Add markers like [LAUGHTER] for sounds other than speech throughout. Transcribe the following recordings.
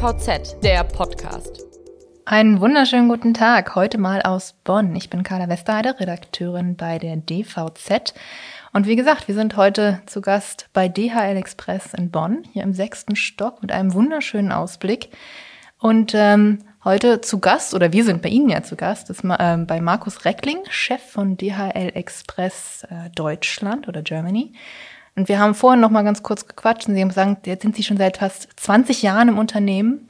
DVZ, der Podcast. Einen wunderschönen guten Tag. Heute mal aus Bonn. Ich bin Carla Westerheide, Redakteurin bei der DVZ. Und wie gesagt, wir sind heute zu Gast bei DHL Express in Bonn, hier im sechsten Stock mit einem wunderschönen Ausblick. Und ähm, heute zu Gast, oder wir sind bei Ihnen ja zu Gast, ist äh, bei Markus Reckling, Chef von DHL Express äh, Deutschland oder Germany. Und wir haben vorhin noch mal ganz kurz gequatscht und Sie haben gesagt, jetzt sind Sie schon seit fast 20 Jahren im Unternehmen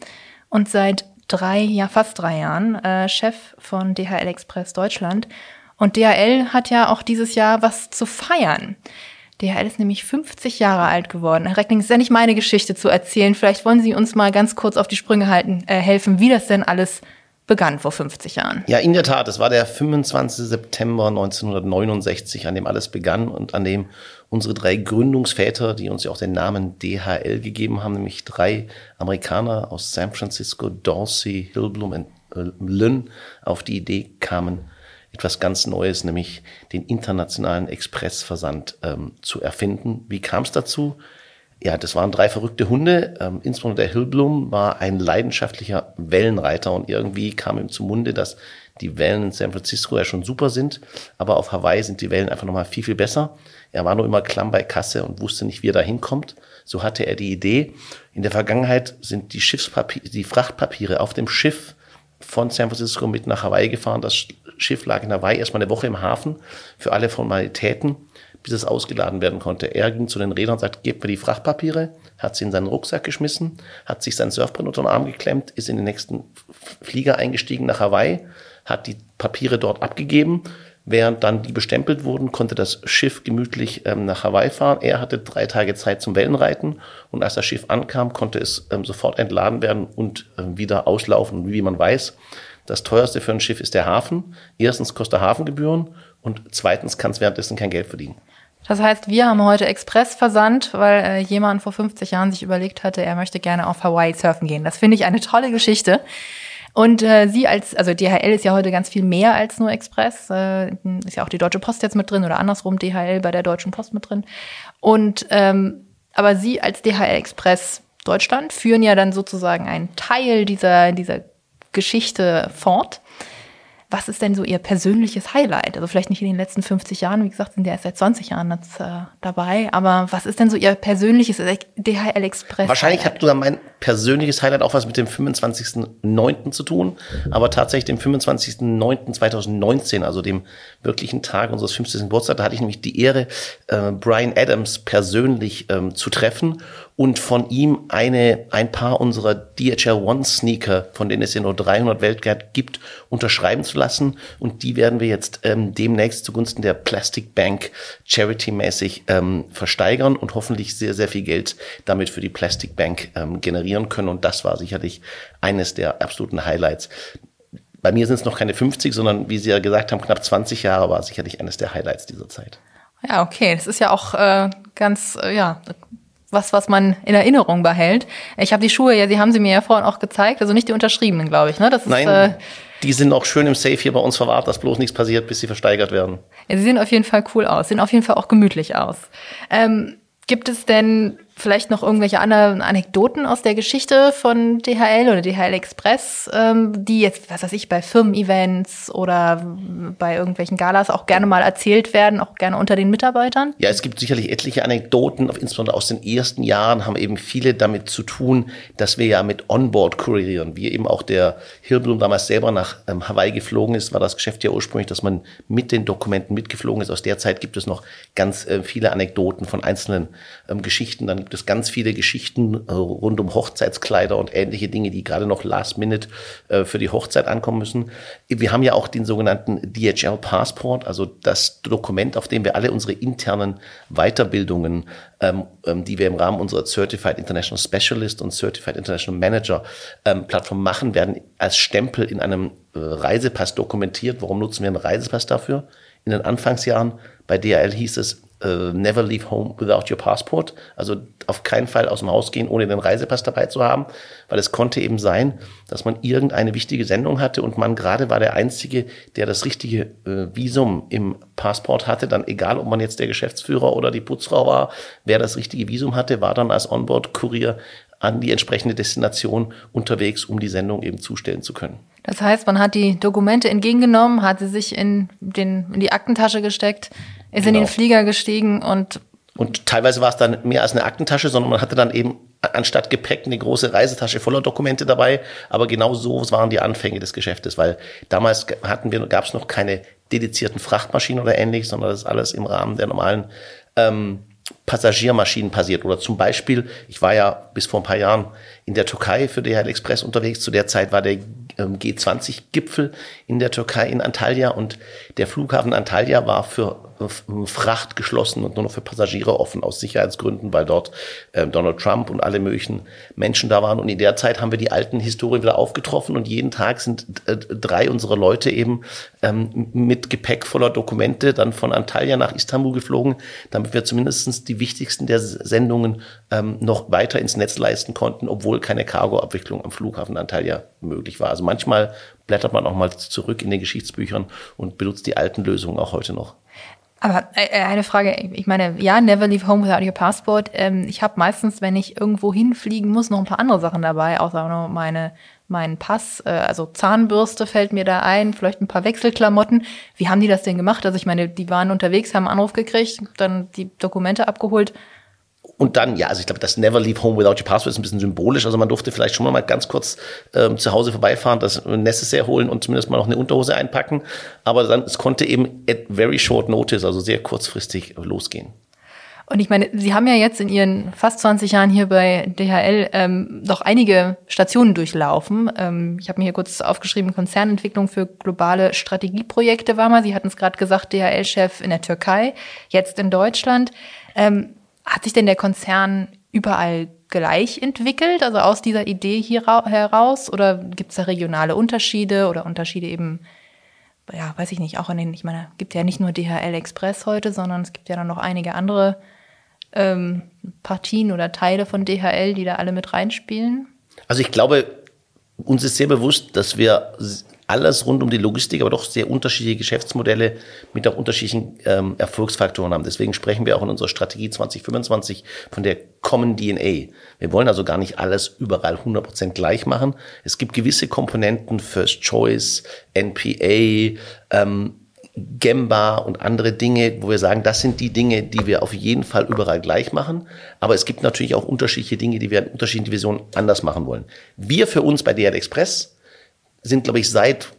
und seit drei, ja fast drei Jahren äh, Chef von DHL Express Deutschland. Und DHL hat ja auch dieses Jahr was zu feiern. DHL ist nämlich 50 Jahre alt geworden. Herr Reckling, ist ja nicht meine Geschichte zu erzählen. Vielleicht wollen Sie uns mal ganz kurz auf die Sprünge halten, äh, helfen, wie das denn alles begann vor 50 Jahren. Ja, in der Tat. Es war der 25. September 1969, an dem alles begann und an dem unsere drei Gründungsväter, die uns ja auch den Namen DHL gegeben haben, nämlich drei Amerikaner aus San Francisco, Dorsey, Hillblum und äh, Lynn, auf die Idee kamen, etwas ganz Neues, nämlich den internationalen Expressversand ähm, zu erfinden. Wie kam es dazu? Ja, das waren drei verrückte Hunde. Ähm, insbesondere der Hillblum war ein leidenschaftlicher Wellenreiter und irgendwie kam ihm zum Munde, dass die Wellen in San Francisco ja schon super sind, aber auf Hawaii sind die Wellen einfach nochmal viel, viel besser. Er war nur immer klamm bei Kasse und wusste nicht, wie er da hinkommt. So hatte er die Idee. In der Vergangenheit sind die Schiffspapiere, die Frachtpapiere auf dem Schiff von San Francisco mit nach Hawaii gefahren. Das Schiff lag in Hawaii erstmal eine Woche im Hafen für alle Formalitäten, bis es ausgeladen werden konnte. Er ging zu den Rädern und sagt, gebt mir die Frachtpapiere, hat sie in seinen Rucksack geschmissen, hat sich sein Surfbrett unter den Arm geklemmt, ist in den nächsten Flieger eingestiegen nach Hawaii, hat die Papiere dort abgegeben. Während dann die bestempelt wurden, konnte das Schiff gemütlich ähm, nach Hawaii fahren. Er hatte drei Tage Zeit zum Wellenreiten und als das Schiff ankam, konnte es ähm, sofort entladen werden und ähm, wieder auslaufen. Und wie man weiß, das teuerste für ein Schiff ist der Hafen. Erstens kostet er Hafengebühren und zweitens kann es währenddessen kein Geld verdienen. Das heißt, wir haben heute Expressversand, weil äh, jemand vor 50 Jahren sich überlegt hatte, er möchte gerne auf Hawaii surfen gehen. Das finde ich eine tolle Geschichte. Und äh, Sie als, also DHL ist ja heute ganz viel mehr als nur Express. Äh, ist ja auch die Deutsche Post jetzt mit drin oder andersrum DHL bei der Deutschen Post mit drin. Und ähm, aber Sie als DHL Express Deutschland führen ja dann sozusagen einen Teil dieser, dieser Geschichte fort. Was ist denn so Ihr persönliches Highlight? Also vielleicht nicht in den letzten 50 Jahren, wie gesagt, sind ja erst seit 20 Jahren jetzt, äh, dabei, aber was ist denn so Ihr persönliches DHL Express? Wahrscheinlich hat sogar mein persönliches Highlight auch was mit dem 25.09. zu tun, aber tatsächlich dem 25.09.2019, also dem wirklichen Tag unseres 50. Geburtstags, da hatte ich nämlich die Ehre, äh, Brian Adams persönlich ähm, zu treffen und von ihm eine, ein paar unserer DHL One Sneaker, von denen es ja nur 300 weltweit gibt, unterschreiben zu lassen. Und die werden wir jetzt ähm, demnächst zugunsten der Plastic Bank charity-mäßig ähm, versteigern und hoffentlich sehr, sehr viel Geld damit für die Plastic Bank ähm, generieren können. Und das war sicherlich eines der absoluten Highlights. Bei mir sind es noch keine 50, sondern wie Sie ja gesagt haben, knapp 20 Jahre war sicherlich eines der Highlights dieser Zeit. Ja, okay. Das ist ja auch äh, ganz, äh, ja, was, was man in Erinnerung behält. Ich habe die Schuhe, ja, die haben sie mir ja vorhin auch gezeigt, also nicht die unterschriebenen, glaube ich. Ne? Das ist, Nein, äh, die sind auch schön im Safe hier bei uns verwahrt, dass bloß nichts passiert, bis sie versteigert werden. Ja, sie sehen auf jeden Fall cool aus, sehen auf jeden Fall auch gemütlich aus. Ähm, gibt es denn vielleicht noch irgendwelche anderen Anekdoten aus der Geschichte von DHL oder DHL Express, ähm, die jetzt, was weiß ich, bei Firmen-Events oder bei irgendwelchen Galas auch gerne mal erzählt werden, auch gerne unter den Mitarbeitern? Ja, es gibt sicherlich etliche Anekdoten, insbesondere aus den ersten Jahren haben eben viele damit zu tun, dass wir ja mit Onboard kurieren. Wie eben auch der Hillblum damals selber nach ähm, Hawaii geflogen ist, war das Geschäft ja ursprünglich, dass man mit den Dokumenten mitgeflogen ist. Aus der Zeit gibt es noch ganz äh, viele Anekdoten von einzelnen ähm, Geschichten. Dann gibt es ganz viele Geschichten äh, rund um Hochzeitskleider und ähnliche Dinge, die gerade noch last minute äh, für die Hochzeit ankommen müssen. Wir haben ja auch den sogenannten DHL Passport, also das Dokument, auf dem wir alle unsere internen Weiterbildungen, ähm, ähm, die wir im Rahmen unserer Certified International Specialist und Certified International Manager ähm, Plattform machen, werden als Stempel in einem äh, Reisepass dokumentiert. Warum nutzen wir einen Reisepass dafür? In den Anfangsjahren bei DHL hieß es, uh, never leave home without your passport. Also auf keinen Fall aus dem Haus gehen, ohne den Reisepass dabei zu haben, weil es konnte eben sein, dass man irgendeine wichtige Sendung hatte und man gerade war der Einzige, der das richtige äh, Visum im Passport hatte. Dann egal, ob man jetzt der Geschäftsführer oder die Putzfrau war, wer das richtige Visum hatte, war dann als Onboard-Kurier an die entsprechende Destination unterwegs, um die Sendung eben zustellen zu können. Das heißt, man hat die Dokumente entgegengenommen, hat sie sich in, den, in die Aktentasche gesteckt, ist genau. in den genau. Flieger gestiegen und und teilweise war es dann mehr als eine Aktentasche, sondern man hatte dann eben anstatt Gepäck eine große Reisetasche voller Dokumente dabei. Aber genau so waren die Anfänge des Geschäftes, weil damals hatten wir, gab es noch keine dedizierten Frachtmaschinen oder ähnliches, sondern das ist alles im Rahmen der normalen ähm, Passagiermaschinen passiert. Oder zum Beispiel, ich war ja bis vor ein paar Jahren in der Türkei für DHL Express unterwegs. Zu der Zeit war der G20-Gipfel in der Türkei in Antalya und der Flughafen Antalya war für Fracht geschlossen und nur noch für Passagiere offen aus Sicherheitsgründen, weil dort äh, Donald Trump und alle möglichen Menschen da waren. Und in der Zeit haben wir die alten Historien wieder aufgetroffen und jeden Tag sind äh, drei unserer Leute eben ähm, mit Gepäck voller Dokumente dann von Antalya nach Istanbul geflogen, damit wir zumindestens die wichtigsten der Sendungen ähm, noch weiter ins Netz leisten konnten, obwohl keine Cargoabwicklung am Flughafen Antalya möglich war. Also manchmal blättert man auch mal zurück in den Geschichtsbüchern und benutzt die alten Lösungen auch heute noch. Aber äh, eine Frage, ich meine, ja, never leave home without your passport. Ähm, ich habe meistens, wenn ich irgendwo hinfliegen muss, noch ein paar andere Sachen dabei, außer nur meine meinen Pass, äh, also Zahnbürste fällt mir da ein, vielleicht ein paar Wechselklamotten. Wie haben die das denn gemacht? Also ich meine, die waren unterwegs, haben einen Anruf gekriegt, dann die Dokumente abgeholt und dann, ja, also ich glaube, das Never Leave Home Without Your Passport ist ein bisschen symbolisch. Also man durfte vielleicht schon mal ganz kurz ähm, zu Hause vorbeifahren, das Necessaire holen und zumindest mal noch eine Unterhose einpacken. Aber dann, es konnte eben at very short notice, also sehr kurzfristig losgehen. Und ich meine, Sie haben ja jetzt in Ihren fast 20 Jahren hier bei DHL ähm, noch einige Stationen durchlaufen. Ähm, ich habe mir hier kurz aufgeschrieben, Konzernentwicklung für globale Strategieprojekte war mal. Sie hatten es gerade gesagt, DHL-Chef in der Türkei, jetzt in Deutschland. Ähm, hat sich denn der Konzern überall gleich entwickelt, also aus dieser Idee hier heraus? Oder gibt es da regionale Unterschiede oder Unterschiede eben, ja, weiß ich nicht, auch in den, ich meine, gibt ja nicht nur DHL Express heute, sondern es gibt ja dann noch einige andere ähm, Partien oder Teile von DHL, die da alle mit reinspielen? Also ich glaube, uns ist sehr bewusst, dass wir alles rund um die Logistik, aber doch sehr unterschiedliche Geschäftsmodelle mit auch unterschiedlichen ähm, Erfolgsfaktoren haben. Deswegen sprechen wir auch in unserer Strategie 2025 von der Common DNA. Wir wollen also gar nicht alles überall 100% gleich machen. Es gibt gewisse Komponenten, First Choice, NPA, ähm, Gemba und andere Dinge, wo wir sagen, das sind die Dinge, die wir auf jeden Fall überall gleich machen. Aber es gibt natürlich auch unterschiedliche Dinge, die wir in unterschiedlichen Divisionen anders machen wollen. Wir für uns bei DL Express sind, glaube ich, seit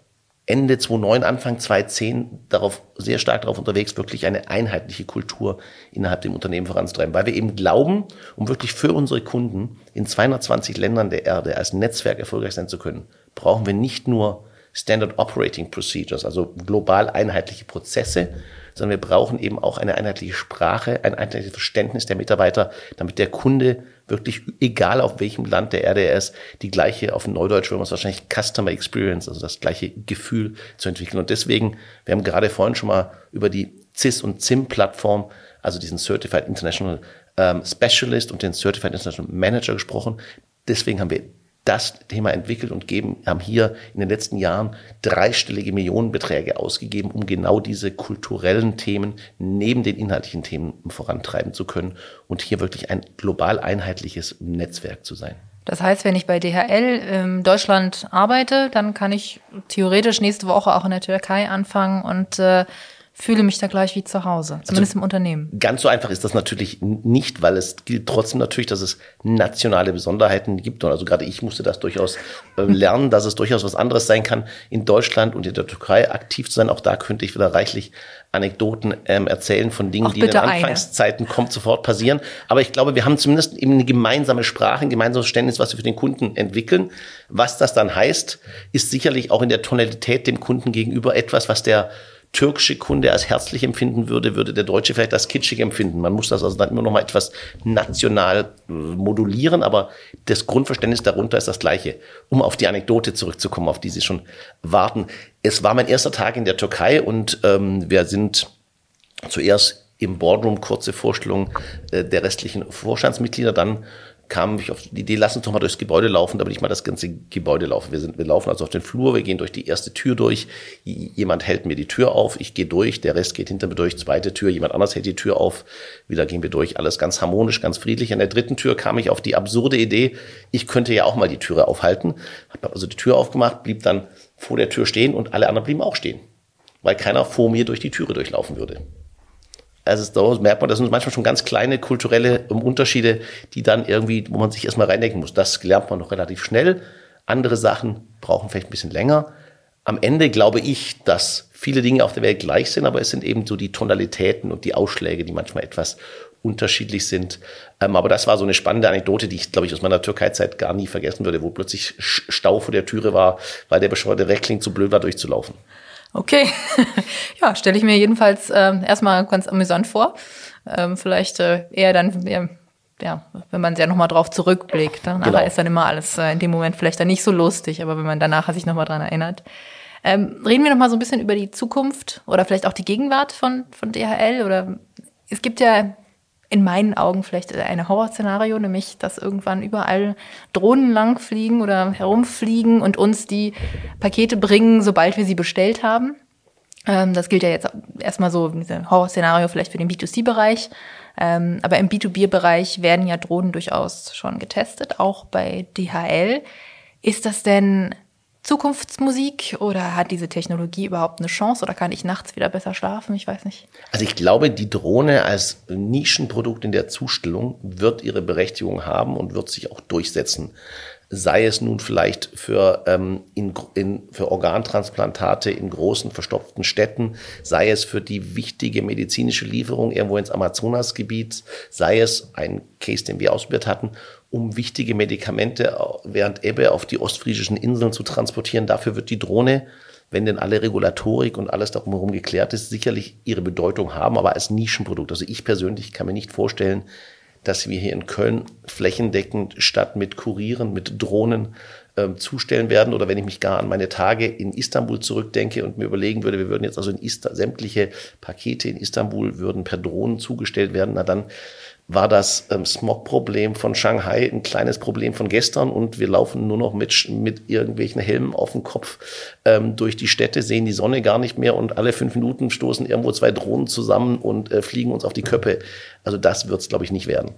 Ende 2009, Anfang 2010 darauf, sehr stark darauf unterwegs, wirklich eine einheitliche Kultur innerhalb dem Unternehmen voranzutreiben, weil wir eben glauben, um wirklich für unsere Kunden in 220 Ländern der Erde als Netzwerk erfolgreich sein zu können, brauchen wir nicht nur Standard Operating Procedures, also global einheitliche Prozesse, sondern wir brauchen eben auch eine einheitliche Sprache, ein einheitliches Verständnis der Mitarbeiter, damit der Kunde wirklich, egal auf welchem Land der Erde er ist, die gleiche, auf Neudeutsch würde man es wahrscheinlich Customer Experience, also das gleiche Gefühl zu entwickeln. Und deswegen, wir haben gerade vorhin schon mal über die CIS und CIM-Plattform, also diesen Certified International ähm, Specialist und den Certified International Manager gesprochen. Deswegen haben wir das Thema entwickelt und geben, haben hier in den letzten Jahren dreistellige Millionenbeträge ausgegeben, um genau diese kulturellen Themen neben den inhaltlichen Themen vorantreiben zu können und hier wirklich ein global einheitliches Netzwerk zu sein. Das heißt, wenn ich bei DHL in Deutschland arbeite, dann kann ich theoretisch nächste Woche auch in der Türkei anfangen und äh, fühle mich da gleich wie zu Hause, also zumindest also, im Unternehmen. Ganz so einfach ist das natürlich nicht, weil es gilt trotzdem natürlich, dass es nationale Besonderheiten gibt. Und also gerade ich musste das durchaus äh, [LAUGHS] lernen, dass es durchaus was anderes sein kann, in Deutschland und in der Türkei aktiv zu sein. Auch da könnte ich wieder reichlich Anekdoten ähm, erzählen von Dingen, die in den Anfangszeiten eine. kommt sofort passieren. Aber ich glaube, wir haben zumindest eben eine gemeinsame Sprache, ein gemeinsames Verständnis, was wir für den Kunden entwickeln. Was das dann heißt, ist sicherlich auch in der Tonalität dem Kunden gegenüber etwas, was der türkische Kunde als herzlich empfinden würde, würde der Deutsche vielleicht als kitschig empfinden. Man muss das also dann immer noch mal etwas national äh, modulieren, aber das Grundverständnis darunter ist das gleiche. Um auf die Anekdote zurückzukommen, auf die Sie schon warten. Es war mein erster Tag in der Türkei und ähm, wir sind zuerst im Boardroom kurze Vorstellung äh, der restlichen Vorstandsmitglieder, dann kam ich auf die Idee, lass uns doch mal durchs Gebäude laufen, damit ich mal das ganze Gebäude laufe. Wir, sind, wir laufen also auf den Flur, wir gehen durch die erste Tür durch, jemand hält mir die Tür auf, ich gehe durch, der Rest geht hinter mir durch, zweite Tür, jemand anders hält die Tür auf, wieder gehen wir durch, alles ganz harmonisch, ganz friedlich. An der dritten Tür kam ich auf die absurde Idee, ich könnte ja auch mal die Türe aufhalten, habe also die Tür aufgemacht, blieb dann vor der Tür stehen und alle anderen blieben auch stehen, weil keiner vor mir durch die Türe durchlaufen würde. Also da merkt man, das sind manchmal schon ganz kleine kulturelle Unterschiede, die dann irgendwie, wo man sich erstmal reindenken muss. Das lernt man noch relativ schnell. Andere Sachen brauchen vielleicht ein bisschen länger. Am Ende glaube ich, dass viele Dinge auf der Welt gleich sind, aber es sind eben so die Tonalitäten und die Ausschläge, die manchmal etwas unterschiedlich sind. Ähm, aber das war so eine spannende Anekdote, die ich, glaube ich, aus meiner Türkei-Zeit gar nie vergessen würde, wo plötzlich Stau vor der Türe war, weil der bescheuerte Reckling zu blöd war, durchzulaufen. Okay, [LAUGHS] ja, stelle ich mir jedenfalls äh, erstmal ganz amüsant vor. Ähm, vielleicht äh, eher dann, ja, ja, wenn man ja nochmal drauf zurückblickt. Ne? Nachher genau. ist dann immer alles äh, in dem Moment vielleicht dann nicht so lustig, aber wenn man danach sich nochmal dran erinnert. Ähm, reden wir nochmal so ein bisschen über die Zukunft oder vielleicht auch die Gegenwart von, von DHL oder es gibt ja in meinen Augen vielleicht ein Horrorszenario, nämlich dass irgendwann überall Drohnen langfliegen oder herumfliegen und uns die Pakete bringen, sobald wir sie bestellt haben. Ähm, das gilt ja jetzt erstmal so, ein Horrorszenario vielleicht für den B2C-Bereich. Ähm, aber im B2B-Bereich werden ja Drohnen durchaus schon getestet, auch bei DHL. Ist das denn Zukunftsmusik oder hat diese Technologie überhaupt eine Chance oder kann ich nachts wieder besser schlafen? Ich weiß nicht. Also ich glaube, die Drohne als Nischenprodukt in der Zustellung wird ihre Berechtigung haben und wird sich auch durchsetzen. Sei es nun vielleicht für, ähm, in, in, für Organtransplantate in großen verstopften Städten, sei es für die wichtige medizinische Lieferung irgendwo ins Amazonasgebiet, sei es ein Case, den wir ausprobiert hatten, um wichtige Medikamente während Ebbe auf die ostfriesischen Inseln zu transportieren. Dafür wird die Drohne, wenn denn alle Regulatorik und alles darum herum geklärt ist, sicherlich ihre Bedeutung haben, aber als Nischenprodukt. Also ich persönlich kann mir nicht vorstellen, dass wir hier in Köln flächendeckend statt mit Kurieren, mit Drohnen ähm, zustellen werden. Oder wenn ich mich gar an meine Tage in Istanbul zurückdenke und mir überlegen würde, wir würden jetzt also in Ista sämtliche Pakete in Istanbul würden per Drohnen zugestellt werden, na dann war das ähm, Smog-Problem von Shanghai ein kleines Problem von gestern und wir laufen nur noch mit, mit irgendwelchen Helmen auf dem Kopf ähm, durch die Städte, sehen die Sonne gar nicht mehr und alle fünf Minuten stoßen irgendwo zwei Drohnen zusammen und äh, fliegen uns auf die Köppe. Also das wird es, glaube ich, nicht werden.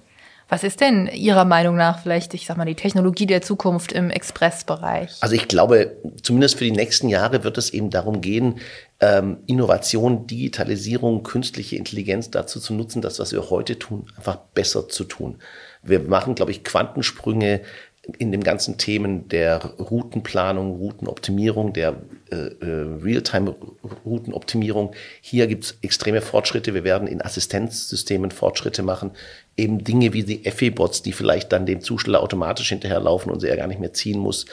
Was ist denn Ihrer Meinung nach vielleicht, ich sag mal, die Technologie der Zukunft im Expressbereich? Also ich glaube, zumindest für die nächsten Jahre wird es eben darum gehen, ähm, Innovation, Digitalisierung, künstliche Intelligenz dazu zu nutzen, das, was wir heute tun, einfach besser zu tun. Wir machen, glaube ich, Quantensprünge in den ganzen Themen der Routenplanung, Routenoptimierung, der äh, äh, Realtime-Routenoptimierung. Hier gibt es extreme Fortschritte. Wir werden in Assistenzsystemen Fortschritte machen. Eben Dinge wie die FE-Bots, die vielleicht dann dem Zusteller automatisch hinterherlaufen und sie ja gar nicht mehr ziehen muss.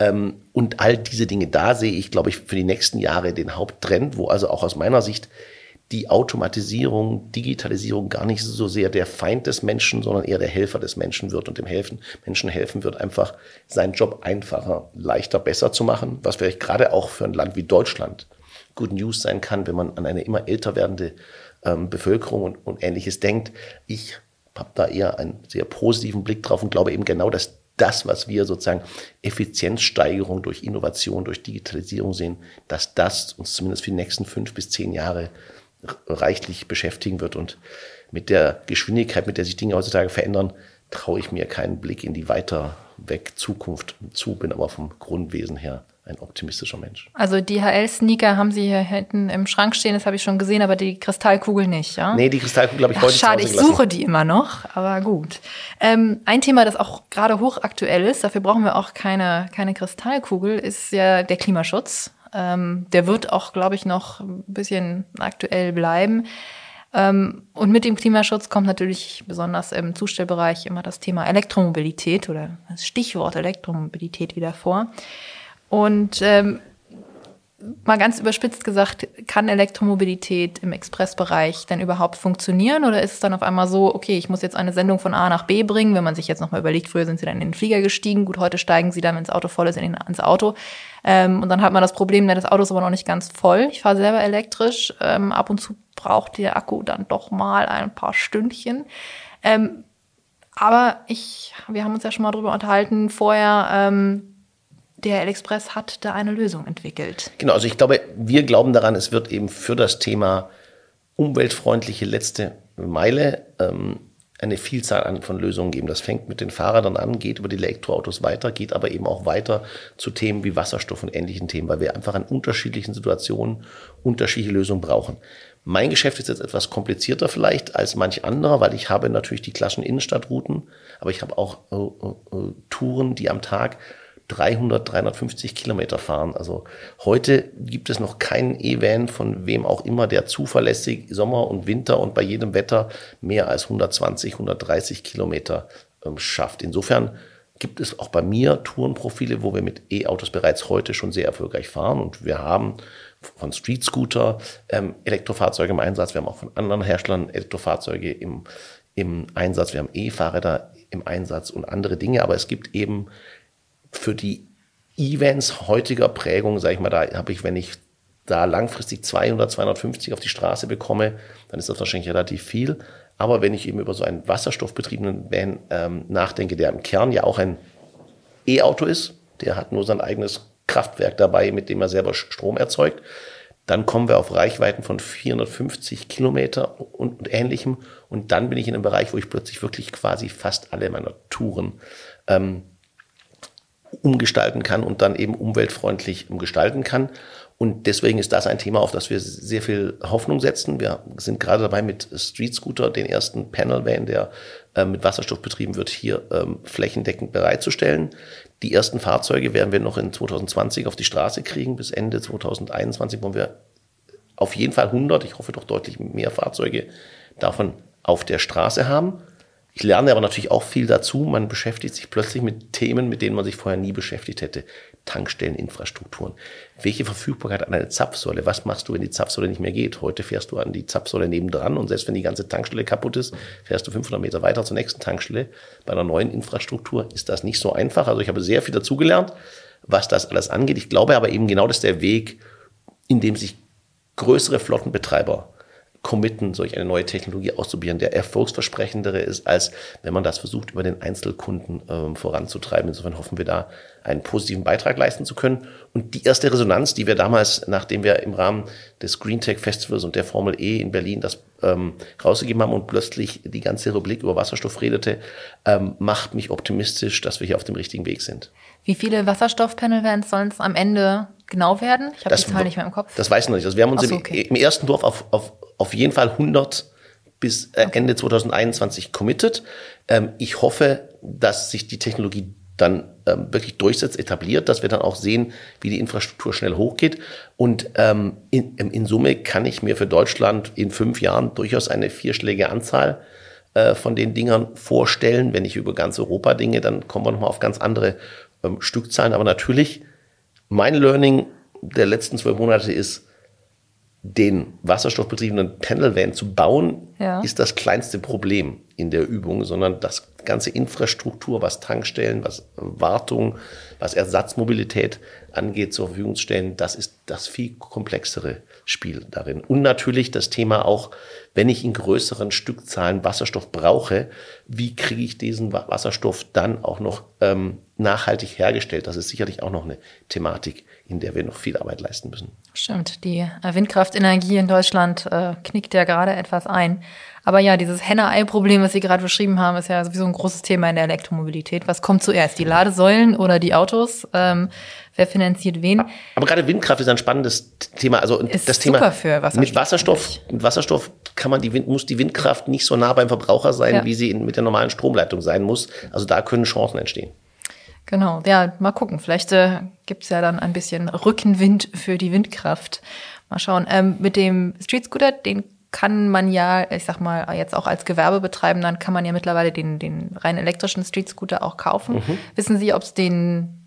Ähm, und all diese Dinge, da sehe ich, glaube ich, für die nächsten Jahre den Haupttrend, wo also auch aus meiner Sicht die Automatisierung, Digitalisierung gar nicht so sehr der Feind des Menschen, sondern eher der Helfer des Menschen wird und dem helfen, Menschen helfen wird, einfach seinen Job einfacher, leichter, besser zu machen, was vielleicht gerade auch für ein Land wie Deutschland Good News sein kann, wenn man an eine immer älter werdende ähm, Bevölkerung und, und ähnliches denkt. Ich habe da eher einen sehr positiven Blick drauf und glaube eben genau, dass das, was wir sozusagen Effizienzsteigerung durch Innovation, durch Digitalisierung sehen, dass das uns zumindest für die nächsten fünf bis zehn Jahre reichlich beschäftigen wird. Und mit der Geschwindigkeit, mit der sich Dinge heutzutage verändern, traue ich mir keinen Blick in die weiter weg Zukunft zu, bin aber vom Grundwesen her ein optimistischer Mensch. Also DHL-Sneaker haben Sie hier hinten im Schrank stehen, das habe ich schon gesehen, aber die Kristallkugel nicht, ja? Nee, die Kristallkugel habe ich Ach, heute Schade, ich suche die immer noch, aber gut. Ähm, ein Thema, das auch gerade hochaktuell ist, dafür brauchen wir auch keine, keine Kristallkugel, ist ja der Klimaschutz. Ähm, der wird auch, glaube ich, noch ein bisschen aktuell bleiben. Ähm, und mit dem Klimaschutz kommt natürlich besonders im Zustellbereich immer das Thema Elektromobilität oder das Stichwort Elektromobilität wieder vor. Und ähm, mal ganz überspitzt gesagt, kann Elektromobilität im Expressbereich denn überhaupt funktionieren? Oder ist es dann auf einmal so, okay, ich muss jetzt eine Sendung von A nach B bringen, wenn man sich jetzt nochmal überlegt, früher sind sie dann in den Flieger gestiegen, gut, heute steigen sie dann, wenn das Auto voll ist, in den, ins Auto. Ähm, und dann hat man das Problem, das Auto ist aber noch nicht ganz voll. Ich fahre selber elektrisch. Ähm, ab und zu braucht der Akku dann doch mal ein paar Stündchen. Ähm, Aber ich, wir haben uns ja schon mal drüber unterhalten vorher, ähm, der Express hat da eine Lösung entwickelt. Genau, also ich glaube, wir glauben daran, es wird eben für das Thema umweltfreundliche letzte Meile ähm, eine Vielzahl an, von Lösungen geben. Das fängt mit den Fahrrädern an, geht über die Elektroautos weiter, geht aber eben auch weiter zu Themen wie Wasserstoff und ähnlichen Themen, weil wir einfach in unterschiedlichen Situationen unterschiedliche Lösungen brauchen. Mein Geschäft ist jetzt etwas komplizierter vielleicht als manch anderer, weil ich habe natürlich die klassischen Innenstadtrouten, aber ich habe auch äh, äh, Touren, die am Tag 300, 350 Kilometer fahren. Also heute gibt es noch keinen E-Van von wem auch immer, der zuverlässig Sommer und Winter und bei jedem Wetter mehr als 120, 130 Kilometer ähm, schafft. Insofern gibt es auch bei mir Tourenprofile, wo wir mit E-Autos bereits heute schon sehr erfolgreich fahren und wir haben von Street Scooter ähm, Elektrofahrzeuge im Einsatz, wir haben auch von anderen Herstellern Elektrofahrzeuge im, im Einsatz, wir haben E-Fahrräder im Einsatz und andere Dinge, aber es gibt eben für die Events heutiger Prägung, sage ich mal, da habe ich, wenn ich da langfristig 200, 250 auf die Straße bekomme, dann ist das wahrscheinlich relativ viel. Aber wenn ich eben über so einen wasserstoffbetriebenen Van ähm, nachdenke, der im Kern ja auch ein E-Auto ist, der hat nur sein eigenes Kraftwerk dabei, mit dem er selber Strom erzeugt, dann kommen wir auf Reichweiten von 450 Kilometer und, und ähnlichem. Und dann bin ich in einem Bereich, wo ich plötzlich wirklich quasi fast alle meiner Touren ähm, umgestalten kann und dann eben umweltfreundlich umgestalten kann. Und deswegen ist das ein Thema, auf das wir sehr viel Hoffnung setzen. Wir sind gerade dabei, mit Street Scooter den ersten Panel Van, der äh, mit Wasserstoff betrieben wird, hier ähm, flächendeckend bereitzustellen. Die ersten Fahrzeuge werden wir noch in 2020 auf die Straße kriegen. Bis Ende 2021 wollen wir auf jeden Fall 100, ich hoffe doch deutlich mehr Fahrzeuge davon auf der Straße haben. Ich lerne aber natürlich auch viel dazu. Man beschäftigt sich plötzlich mit Themen, mit denen man sich vorher nie beschäftigt hätte. Tankstelleninfrastrukturen. Welche Verfügbarkeit an eine Zapfsäule? Was machst du, wenn die Zapfsäule nicht mehr geht? Heute fährst du an die Zapfsäule nebendran und selbst wenn die ganze Tankstelle kaputt ist, fährst du 500 Meter weiter zur nächsten Tankstelle. Bei einer neuen Infrastruktur ist das nicht so einfach. Also ich habe sehr viel dazugelernt, was das alles angeht. Ich glaube aber eben genau, dass der Weg, in dem sich größere Flottenbetreiber committen, solch eine neue Technologie auszuprobieren, der erfolgsversprechendere ist, als wenn man das versucht, über den Einzelkunden ähm, voranzutreiben. Insofern hoffen wir da, einen positiven Beitrag leisten zu können. Und die erste Resonanz, die wir damals, nachdem wir im Rahmen des Green Tech Festivals und der Formel E in Berlin das ähm, rausgegeben haben und plötzlich die ganze Rubrik über Wasserstoff redete, ähm, macht mich optimistisch, dass wir hier auf dem richtigen Weg sind. Wie viele Wasserstoffpanel-Vans sollen es am Ende genau werden? Ich habe die Zahl nicht mehr im Kopf. Das weiß ich noch nicht. Also wir haben uns so, okay. im, im, ersten Dorf auf, auf, auf jeden Fall 100 bis äh, okay. Ende 2021 committed. Ähm, ich hoffe, dass sich die Technologie dann ähm, wirklich durchsetzt, etabliert, dass wir dann auch sehen, wie die Infrastruktur schnell hochgeht. Und ähm, in, in Summe kann ich mir für Deutschland in fünf Jahren durchaus eine vierstellige Anzahl äh, von den Dingern vorstellen. Wenn ich über ganz Europa dinge, dann kommen wir nochmal auf ganz andere ähm, Stückzahlen. Aber natürlich, mein Learning der letzten zwölf Monate ist, den wasserstoffbetriebenen Panel-Van zu bauen, ja. ist das kleinste Problem in der Übung, sondern das ganze Infrastruktur, was Tankstellen, was Wartung, was Ersatzmobilität angeht, zur Verfügung zu stellen, das ist das viel komplexere Spiel darin. Und natürlich das Thema auch, wenn ich in größeren Stückzahlen Wasserstoff brauche, wie kriege ich diesen Wasserstoff dann auch noch ähm, nachhaltig hergestellt? Das ist sicherlich auch noch eine Thematik, in der wir noch viel Arbeit leisten müssen. Stimmt, die äh, Windkraftenergie in Deutschland äh, knickt ja gerade etwas ein. Aber ja, dieses Henne-Ei-Problem, was Sie gerade beschrieben haben, ist ja sowieso ein großes Thema in der Elektromobilität. Was kommt zuerst, die Ladesäulen oder die Autos? Ähm, wer finanziert wen? Aber gerade Windkraft ist ein spannendes Thema. Also ist das Thema für Wasserstoff mit Wasserstoff, mit Wasserstoff kann man die Wind, muss die Windkraft nicht so nah beim Verbraucher sein, ja. wie sie in, mit der normalen Stromleitung sein muss. Also da können Chancen entstehen. Genau, ja, mal gucken. Vielleicht äh, gibt's ja dann ein bisschen Rückenwind für die Windkraft. Mal schauen. Ähm, mit dem Street Scooter, den kann man ja, ich sag mal, jetzt auch als Gewerbebetreibender, kann man ja mittlerweile den, den rein elektrischen Street Scooter auch kaufen. Mhm. Wissen Sie, ob es den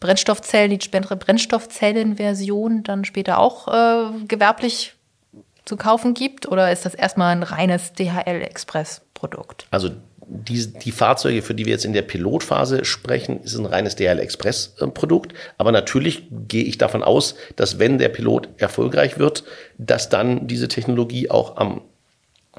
Brennstoffzellen, die Brennstoffzellenversion dann später auch äh, gewerblich zu kaufen gibt? Oder ist das erstmal ein reines DHL-Express-Produkt? Also die, die Fahrzeuge, für die wir jetzt in der Pilotphase sprechen, ist ein reines DHL Express Produkt. Aber natürlich gehe ich davon aus, dass wenn der Pilot erfolgreich wird, dass dann diese Technologie auch am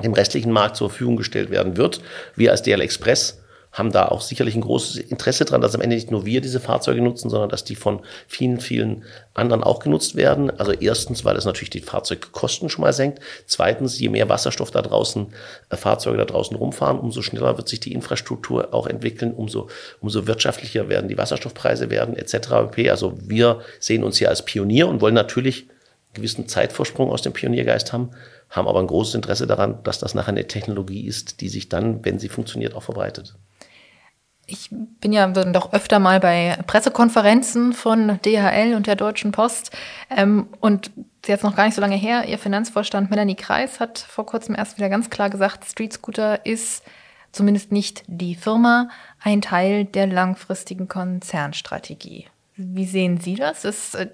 dem restlichen Markt zur Verfügung gestellt werden wird. Wir als DL Express haben da auch sicherlich ein großes Interesse dran, dass am Ende nicht nur wir diese Fahrzeuge nutzen, sondern dass die von vielen, vielen anderen auch genutzt werden. Also erstens, weil es natürlich die Fahrzeugkosten schon mal senkt. Zweitens, je mehr Wasserstoff da draußen, äh, Fahrzeuge da draußen rumfahren, umso schneller wird sich die Infrastruktur auch entwickeln, umso, umso wirtschaftlicher werden die Wasserstoffpreise werden, etc. Also wir sehen uns hier als Pionier und wollen natürlich einen gewissen Zeitvorsprung aus dem Pioniergeist haben, haben aber ein großes Interesse daran, dass das nachher eine Technologie ist, die sich dann, wenn sie funktioniert, auch verbreitet ich bin ja doch öfter mal bei Pressekonferenzen von DHL und der Deutschen Post. Ähm, und jetzt noch gar nicht so lange her, ihr Finanzvorstand Melanie Kreis hat vor kurzem erst wieder ganz klar gesagt, Street Scooter ist zumindest nicht die Firma, ein Teil der langfristigen Konzernstrategie. Wie sehen Sie das? Ist äh,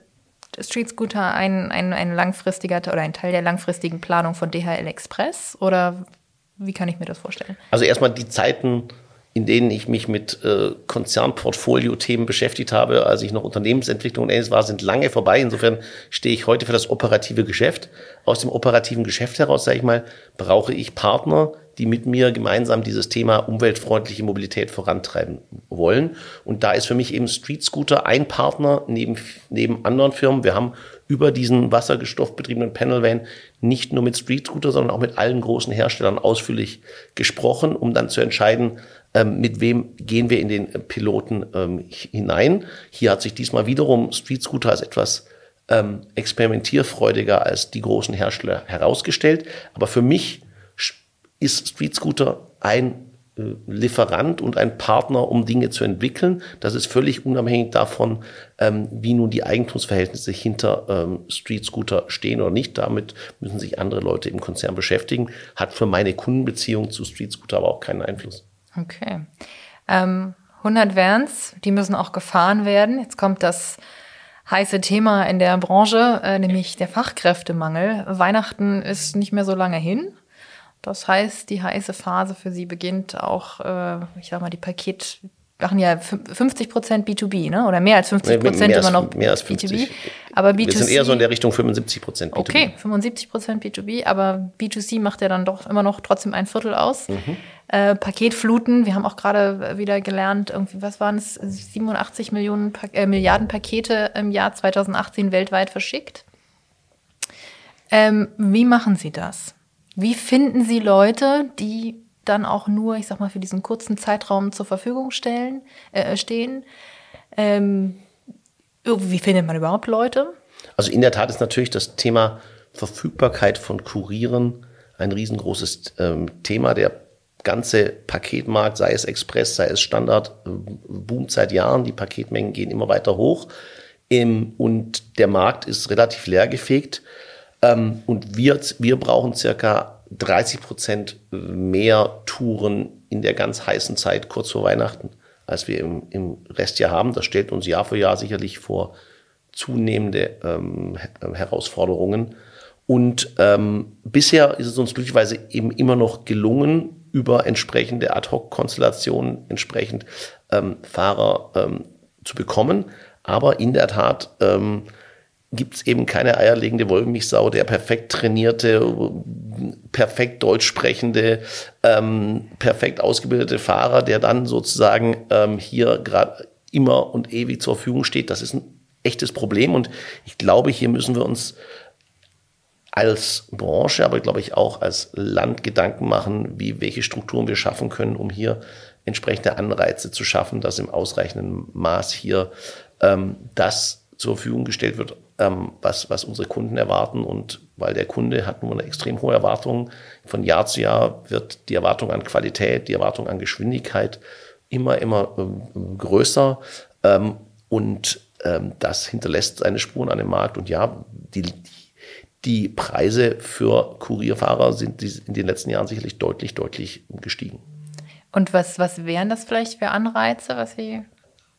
Street Scooter ein, ein, ein langfristiger oder ein Teil der langfristigen Planung von DHL Express? Oder wie kann ich mir das vorstellen? Also erstmal die Zeiten in denen ich mich mit äh, Konzernportfolio-Themen beschäftigt habe, als ich noch Unternehmensentwicklung und ähnliches war, sind lange vorbei. Insofern stehe ich heute für das operative Geschäft. Aus dem operativen Geschäft heraus, sage ich mal, brauche ich Partner, die mit mir gemeinsam dieses Thema umweltfreundliche Mobilität vorantreiben wollen. Und da ist für mich eben Street Scooter ein Partner neben, neben anderen Firmen. Wir haben über diesen wasserstoffbetriebenen Panel Van nicht nur mit Street Scooter, sondern auch mit allen großen Herstellern ausführlich gesprochen, um dann zu entscheiden, ähm, mit wem gehen wir in den Piloten ähm, hinein. Hier hat sich diesmal wiederum Street Scooter als etwas ähm, experimentierfreudiger als die großen Hersteller herausgestellt. Aber für mich ist Street Scooter ein äh, Lieferant und ein Partner, um Dinge zu entwickeln. Das ist völlig unabhängig davon, ähm, wie nun die Eigentumsverhältnisse hinter ähm, Street Scooter stehen oder nicht. Damit müssen sich andere Leute im Konzern beschäftigen. Hat für meine Kundenbeziehung zu Street Scooter aber auch keinen Einfluss. Okay. Ähm, 100 Vans, die müssen auch gefahren werden. Jetzt kommt das heiße Thema in der Branche, äh, nämlich der Fachkräftemangel. Weihnachten ist nicht mehr so lange hin. Das heißt, die heiße Phase für Sie beginnt auch, äh, ich sag mal, die Paket, machen ja 50 Prozent B2B, ne? Oder mehr als 50 Prozent immer noch mehr als 50. B2B. Aber B2C. Wir sind eher so in der Richtung 75 Prozent B2B. Okay, 75 Prozent B2B, aber B2C macht ja dann doch immer noch trotzdem ein Viertel aus. Mhm. Äh, Paketfluten, wir haben auch gerade wieder gelernt, irgendwie, was waren es, 87 Millionen pa äh, Milliarden Pakete im Jahr 2018 weltweit verschickt. Ähm, wie machen Sie das? Wie finden Sie Leute, die dann auch nur, ich sag mal, für diesen kurzen Zeitraum zur Verfügung stellen, äh, stehen. Ähm, wie findet man überhaupt Leute? Also in der Tat ist natürlich das Thema Verfügbarkeit von Kurieren ein riesengroßes ähm, Thema. Der ganze Paketmarkt, sei es Express, sei es Standard, äh, boomt seit Jahren. Die Paketmengen gehen immer weiter hoch. Ähm, und der Markt ist relativ leergefegt. Ähm, und wir, wir brauchen circa 30 Prozent mehr Touren in der ganz heißen Zeit kurz vor Weihnachten, als wir im, im Restjahr haben. Das stellt uns Jahr für Jahr sicherlich vor zunehmende ähm, Herausforderungen. Und ähm, bisher ist es uns glücklicherweise eben immer noch gelungen, über entsprechende Ad-Hoc-Konstellationen entsprechend ähm, Fahrer ähm, zu bekommen. Aber in der Tat ähm, gibt es eben keine eierlegende Wollmilchsau, der perfekt trainierte, perfekt deutsch sprechende, ähm, perfekt ausgebildete Fahrer, der dann sozusagen ähm, hier gerade immer und ewig zur Verfügung steht. Das ist ein echtes Problem und ich glaube, hier müssen wir uns als Branche, aber glaube ich auch als Land Gedanken machen, wie welche Strukturen wir schaffen können, um hier entsprechende Anreize zu schaffen, dass im ausreichenden Maß hier ähm, das zur Verfügung gestellt wird, ähm, was, was unsere Kunden erwarten. Und weil der Kunde hat nun eine extrem hohe Erwartung, von Jahr zu Jahr wird die Erwartung an Qualität, die Erwartung an Geschwindigkeit immer, immer ähm, größer. Ähm, und ähm, das hinterlässt seine Spuren an dem Markt. Und ja, die, die Preise für Kurierfahrer sind in den letzten Jahren sicherlich deutlich, deutlich gestiegen. Und was, was wären das vielleicht für Anreize, was Sie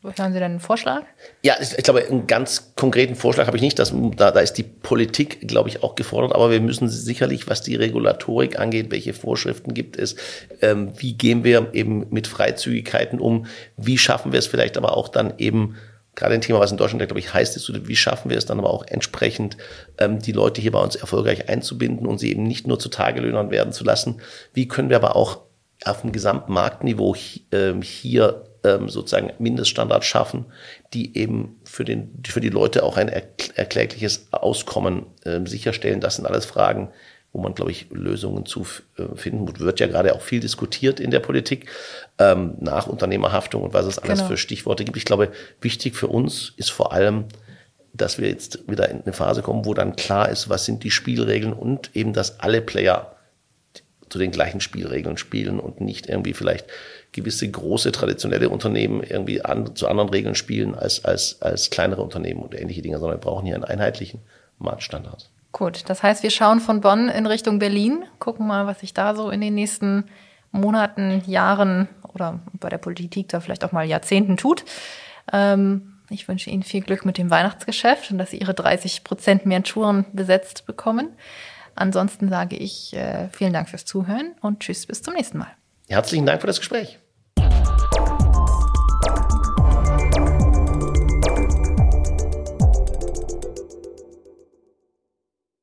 haben Sie denn einen Vorschlag? Ja, ich, ich, glaube, einen ganz konkreten Vorschlag habe ich nicht. Das, da, da ist die Politik, glaube ich, auch gefordert. Aber wir müssen sicherlich, was die Regulatorik angeht, welche Vorschriften gibt es, ähm, wie gehen wir eben mit Freizügigkeiten um, wie schaffen wir es vielleicht aber auch dann eben gerade ein Thema, was in Deutschland, glaube ich, heißt, ist, wie schaffen wir es dann aber auch entsprechend, ähm, die Leute hier bei uns erfolgreich einzubinden und sie eben nicht nur zu Tagelöhnern werden zu lassen. Wie können wir aber auch auf dem gesamten Marktniveau ähm, hier ähm, sozusagen Mindeststandards schaffen, die eben für, den, für die Leute auch ein erklägliches Auskommen ähm, sicherstellen. Das sind alles Fragen, wo man, glaube ich, Lösungen zu äh, finden muss. Wird ja gerade auch viel diskutiert in der Politik ähm, nach Unternehmerhaftung und was es alles genau. für Stichworte gibt. Ich glaube, wichtig für uns ist vor allem, dass wir jetzt wieder in eine Phase kommen, wo dann klar ist, was sind die Spielregeln und eben, dass alle Player zu den gleichen Spielregeln spielen und nicht irgendwie vielleicht gewisse große traditionelle Unternehmen irgendwie an, zu anderen Regeln spielen als, als, als kleinere Unternehmen und ähnliche Dinge, sondern wir brauchen hier einen einheitlichen Marktstandard. Gut, das heißt, wir schauen von Bonn in Richtung Berlin, gucken mal, was sich da so in den nächsten Monaten, Jahren oder bei der Politik da vielleicht auch mal Jahrzehnten tut. Ähm, ich wünsche Ihnen viel Glück mit dem Weihnachtsgeschäft und dass Sie Ihre 30 Prozent mehr Touren besetzt bekommen. Ansonsten sage ich äh, vielen Dank fürs Zuhören und tschüss bis zum nächsten Mal. Herzlichen Dank für das Gespräch.